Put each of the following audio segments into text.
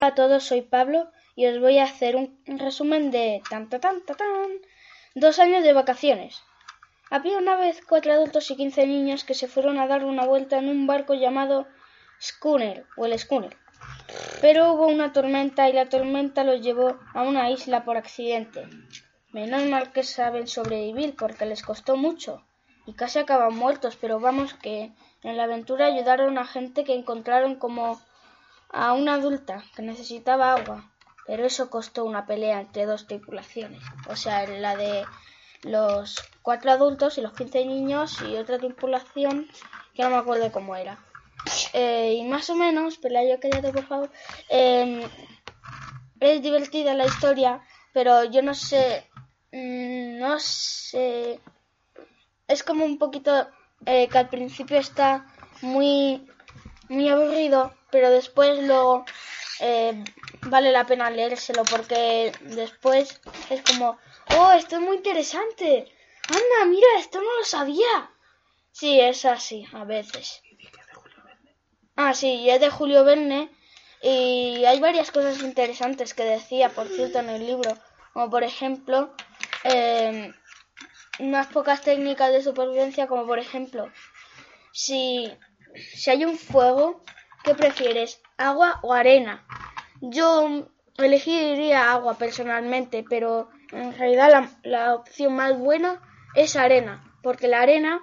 Hola a todos, soy Pablo y os voy a hacer un resumen de tan tan tan tan, dos años de vacaciones. Había una vez cuatro adultos y quince niños que se fueron a dar una vuelta en un barco llamado Schooner o el Schooner. Pero hubo una tormenta y la tormenta los llevó a una isla por accidente. Menos mal que saben sobrevivir porque les costó mucho y casi acaban muertos, pero vamos que en la aventura ayudaron a gente que encontraron como a una adulta que necesitaba agua, pero eso costó una pelea entre dos tripulaciones, o sea, la de los cuatro adultos y los quince niños y otra tripulación que no me acuerdo cómo era. Eh, y más o menos, Pelayo, cállate por favor, eh, es divertida la historia, pero yo no sé, mmm, no sé, es como un poquito eh, que al principio está muy, muy aburrido, pero después luego eh, vale la pena leérselo porque después es como, oh, esto es muy interesante. Anda, mira, esto no lo sabía. Sí, es así, a veces. Ah, sí, es de Julio Verne y hay varias cosas interesantes que decía, por cierto, en el libro, como por ejemplo, eh, unas pocas técnicas de supervivencia, como por ejemplo, si, si hay un fuego, ¿qué prefieres, agua o arena? Yo elegiría agua personalmente, pero en realidad la, opción más buena es arena, porque la arena,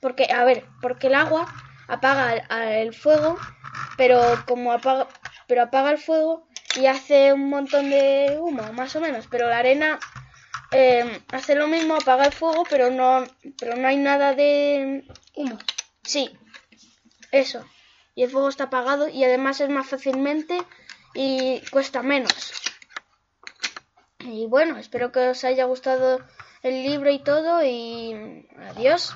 porque, a ver, porque el agua apaga el fuego, pero como apaga, pero apaga el fuego y hace un montón de humo, más o menos, pero la arena eh, hace lo mismo, apaga el fuego, pero no, pero no hay nada de humo. Sí, eso. Y el fuego está apagado y además es más fácilmente y cuesta menos. Y bueno, espero que os haya gustado el libro y todo y adiós.